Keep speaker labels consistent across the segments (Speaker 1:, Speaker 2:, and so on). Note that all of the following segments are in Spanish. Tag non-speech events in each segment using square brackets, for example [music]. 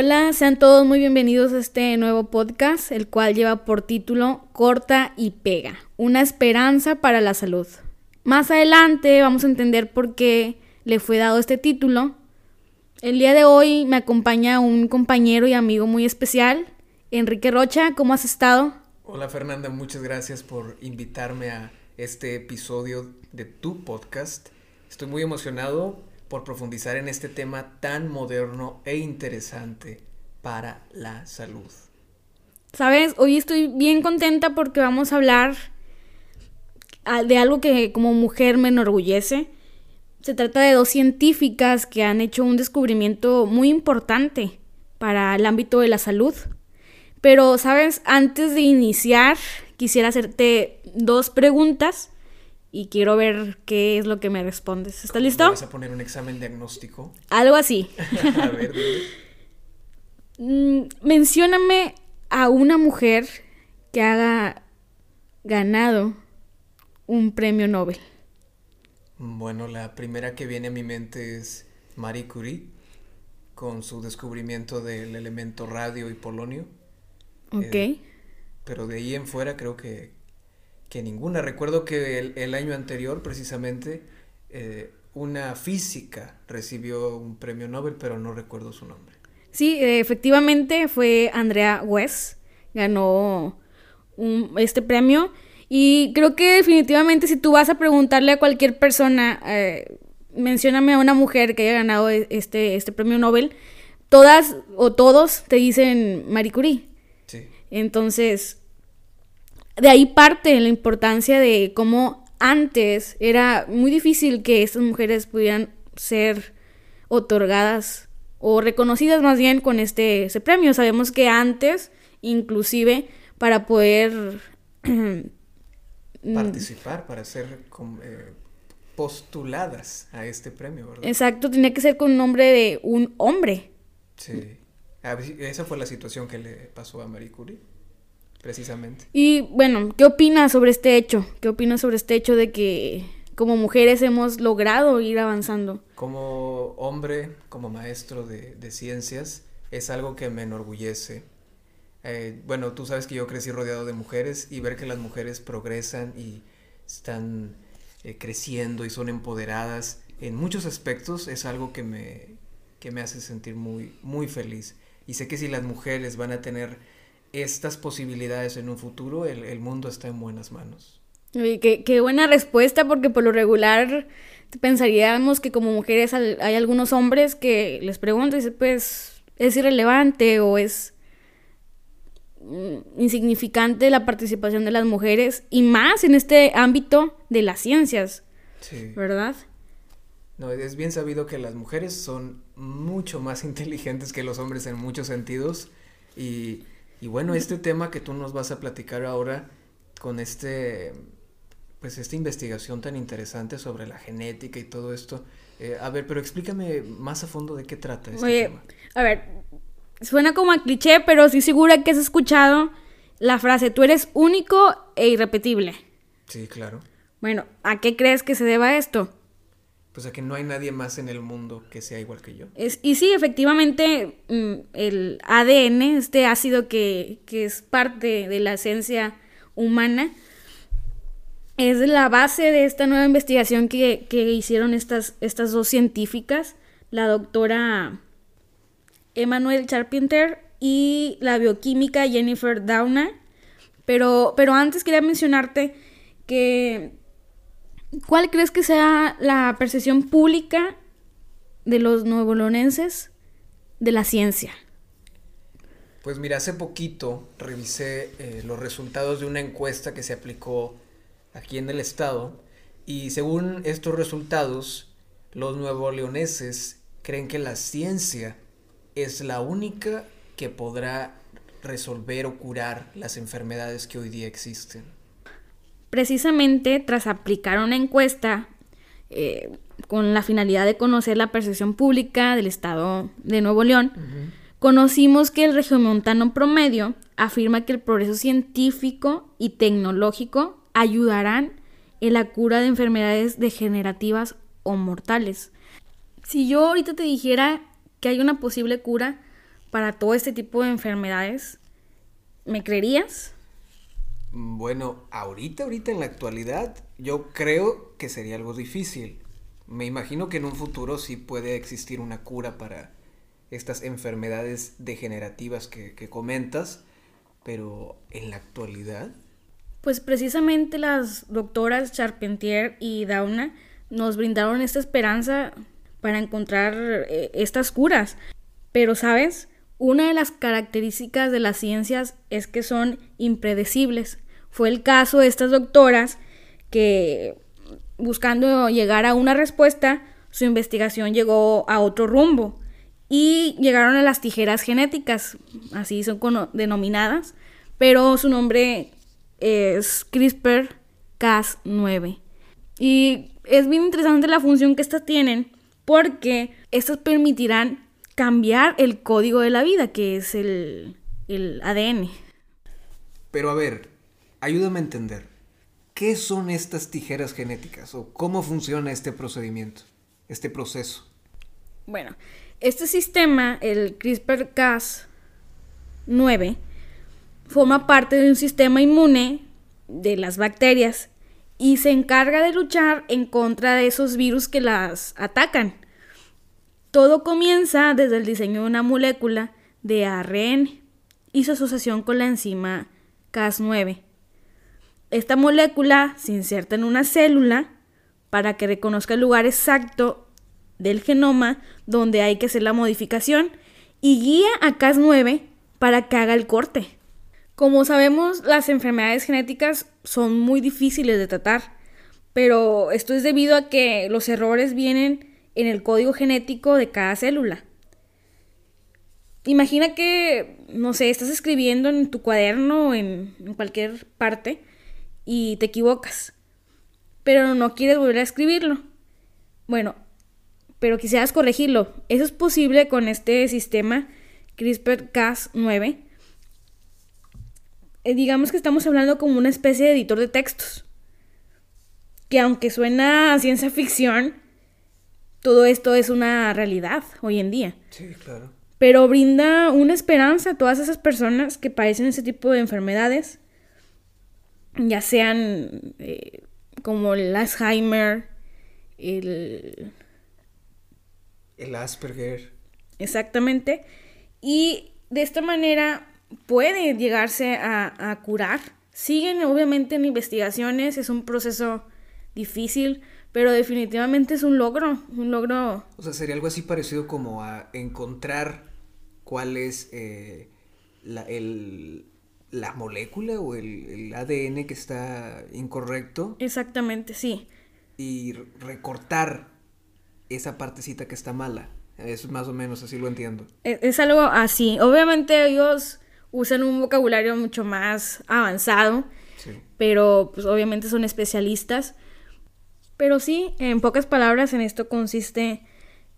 Speaker 1: Hola, sean todos muy bienvenidos a este nuevo podcast, el cual lleva por título Corta y pega, una esperanza para la salud. Más adelante vamos a entender por qué le fue dado este título. El día de hoy me acompaña un compañero y amigo muy especial, Enrique Rocha. ¿Cómo has estado?
Speaker 2: Hola Fernanda, muchas gracias por invitarme a este episodio de tu podcast. Estoy muy emocionado por profundizar en este tema tan moderno e interesante para la salud.
Speaker 1: Sabes, hoy estoy bien contenta porque vamos a hablar ah, de algo que como mujer me enorgullece. Se trata de dos científicas que han hecho un descubrimiento muy importante para el ámbito de la salud. Pero, sabes, antes de iniciar, quisiera hacerte dos preguntas y quiero ver qué es lo que me respondes. ¿Estás listo?
Speaker 2: ¿Vas a poner un examen diagnóstico?
Speaker 1: Algo así. [laughs]
Speaker 2: a ver,
Speaker 1: mm, mencióname a una mujer que haga ganado un premio Nobel.
Speaker 2: Bueno, la primera que viene a mi mente es Marie Curie, con su descubrimiento del elemento radio y polonio.
Speaker 1: Ok.
Speaker 2: Eh, pero de ahí en fuera creo que que ninguna. Recuerdo que el, año anterior, precisamente, eh, una física recibió un premio Nobel, pero no recuerdo su nombre.
Speaker 1: Sí, efectivamente fue Andrea West, ganó este premio. Y creo que definitivamente si tú vas a preguntarle a cualquier persona, eh, mencióname a una mujer que haya ganado e, este, este premio Nobel, todas o todos te dicen Marie Curie.
Speaker 2: Sí.
Speaker 1: Entonces, de ahí parte la importancia de cómo antes era muy difícil que estas mujeres pudieran ser otorgadas o reconocidas más bien con este, ese premio. Sabemos que antes, inclusive, para poder [clears throat]
Speaker 2: participar, para ser eh, postuladas a este premio, ¿verdad?
Speaker 1: Exacto, tenía que ser con un nombre de un hombre.
Speaker 2: Sí. Esa fue la situación que le pasó a Marie Curie precisamente.
Speaker 1: Y bueno, ¿qué opinas sobre este hecho? ¿Qué opinas sobre este hecho de que como mujeres hemos logrado ir avanzando?
Speaker 2: Como hombre, como maestro de, ciencias, es algo que me enorgullece. Eh, bueno, tú sabes que yo crecí rodeado de mujeres y ver que las mujeres progresan y están eh, creciendo y son empoderadas en muchos aspectos es algo que me, que me hace sentir muy, muy feliz. Y sé que si las mujeres van a tener estas posibilidades en un futuro, el, mundo está en buenas manos.
Speaker 1: qué, qué, buena respuesta, porque por lo regular pensaríamos que como mujeres hay algunos hombres que les preguntan y pues es irrelevante o es mm, insignificante la participación de las mujeres y más en este ámbito de las ciencias.
Speaker 2: Sí.
Speaker 1: ¿Verdad?
Speaker 2: No, es bien sabido que las mujeres son mucho más [laughs] inteligentes que los hombres en muchos sentidos y y bueno, este tema que tú nos vas a platicar ahora con este, pues esta investigación tan interesante sobre la genética y todo esto, eh, a ver, pero explícame más a fondo de qué trata este
Speaker 1: Oye, A ver, suena como a cliché, pero estoy segura que has escuchado la frase, tú eres único e irrepetible.
Speaker 2: Sí, claro.
Speaker 1: Bueno, ¿a qué crees que se deba esto?
Speaker 2: O sea, que no hay nadie más en el mundo que sea igual que yo.
Speaker 1: Es, y sí, efectivamente, mm, el ADN, este ácido que, es parte de la esencia humana, es la base de esta nueva investigación que, hicieron estas, estas dos científicas, la doctora Emmanuel Charpenter y la bioquímica Jennifer Doudna. Pero, pero antes quería mencionarte que ¿Cuál crees que sea la percepción pública de los nuevolonenses de la ciencia?
Speaker 2: Pues mira, hace poquito revisé eh, los resultados de una encuesta que se aplicó aquí en el estado y según estos resultados, los nuevoleoneses creen que la ciencia es la única que podrá resolver o curar las enfermedades que hoy día existen.
Speaker 1: Precisamente tras aplicar una encuesta eh, con la finalidad de conocer la percepción pública del Estado de Nuevo León, conocimos que el regiomontano promedio afirma que el progreso científico y tecnológico ayudarán en la cura de enfermedades degenerativas o mortales. Si yo ahorita te dijera que hay una posible cura para todo este tipo de enfermedades. ¿Me creerías?
Speaker 2: Bueno, ahorita, ahorita en la actualidad, yo creo que sería algo difícil. Me imagino que en un futuro sí puede existir una cura para estas enfermedades degenerativas que, comentas, pero en la actualidad...
Speaker 1: Pues precisamente las doctoras Charpentier y Dauna nos brindaron esta esperanza para encontrar eh, estas curas. Pero, ¿sabes? Una de las características de las ciencias es que son impredecibles. Fue el caso de estas doctoras que buscando llegar a una respuesta, su investigación llegó a otro rumbo y llegaron a las tijeras genéticas, así son denominadas, pero su nombre es CRISPR-Cas9. Y es bien interesante la función que estas tienen porque estas permitirán cambiar el código de la vida, que es el, el ADN.
Speaker 2: Pero a ver, ayúdame a entender. ¿Qué son estas tijeras genéticas o cómo funciona este procedimiento, este proceso?
Speaker 1: Bueno, este sistema, el CRISPR-Cas9, forma parte de un sistema inmune de las bacterias y se encarga de luchar en contra de esos virus que las atacan. Todo comienza desde el diseño de una molécula de ARN y su asociación con la enzima Cas9. Esta molécula se inserta en una célula para que reconozca el lugar exacto del genoma donde hay que hacer la modificación y guía a Cas9 para que haga el corte. Como sabemos, las enfermedades genéticas son muy difíciles de tratar, pero esto es debido a que los errores vienen en el código genético de cada célula. Imagina que, no sé, estás escribiendo en tu cuaderno o en, cualquier parte y te equivocas, pero no quieres volver a escribirlo. Bueno, pero quisieras corregirlo. Eso es posible con este sistema CRISPR-Cas9 eh, digamos que estamos hablando como una especie de editor de textos. Que aunque suena a ciencia ficción, todo esto es una realidad hoy en día.
Speaker 2: Sí, claro.
Speaker 1: Pero brinda una esperanza a todas esas personas que padecen ese tipo de enfermedades, ya sean eh, como el Alzheimer, el...
Speaker 2: El Asperger.
Speaker 1: Exactamente. Y de esta manera puede llegarse a, curar. Siguen obviamente en investigaciones, es un proceso difícil, pero definitivamente es un logro, un logro.
Speaker 2: O sea, sería algo así parecido como a encontrar cuál es eh, la, la, molécula o el, el, ADN que está incorrecto.
Speaker 1: Exactamente, sí.
Speaker 2: Y recortar esa partecita que está mala. Es más o menos así lo entiendo.
Speaker 1: Es, es algo así. Obviamente ellos usan un vocabulario mucho más avanzado, pero pues obviamente son especialistas. Pero sí, en pocas palabras, en esto consiste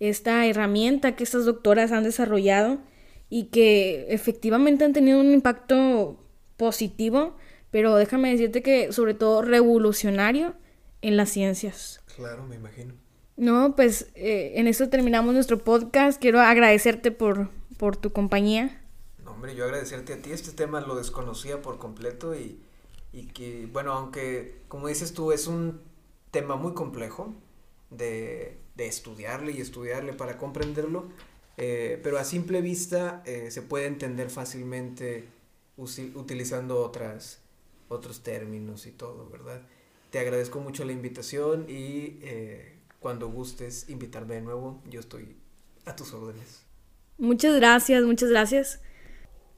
Speaker 1: esta herramienta que estas doctoras han desarrollado y que efectivamente han tenido un impacto positivo, pero déjame decirte que sobre todo revolucionario en las ciencias.
Speaker 2: Claro, me imagino.
Speaker 1: No, pues eh, en eso terminamos nuestro podcast. Quiero agradecerte por, por tu compañía.
Speaker 2: Hombre, yo agradecerte a ti. Este tema lo desconocía por completo y, y que, bueno, aunque, como dices tú, es un tema muy complejo de, de estudiarle y estudiarle para comprenderlo, eh, pero a simple vista eh, se puede entender fácilmente utilizando otras, otros términos y todo, ¿verdad? Te agradezco mucho la invitación y eh, cuando gustes invitarme de nuevo, yo estoy a tus órdenes.
Speaker 1: Muchas gracias, muchas gracias.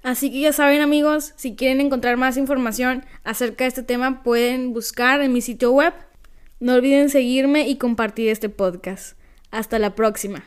Speaker 1: Así que ya saben amigos, si quieren encontrar más información acerca de este tema pueden buscar en mi sitio web. No olviden seguirme y compartir este podcast. Hasta la próxima.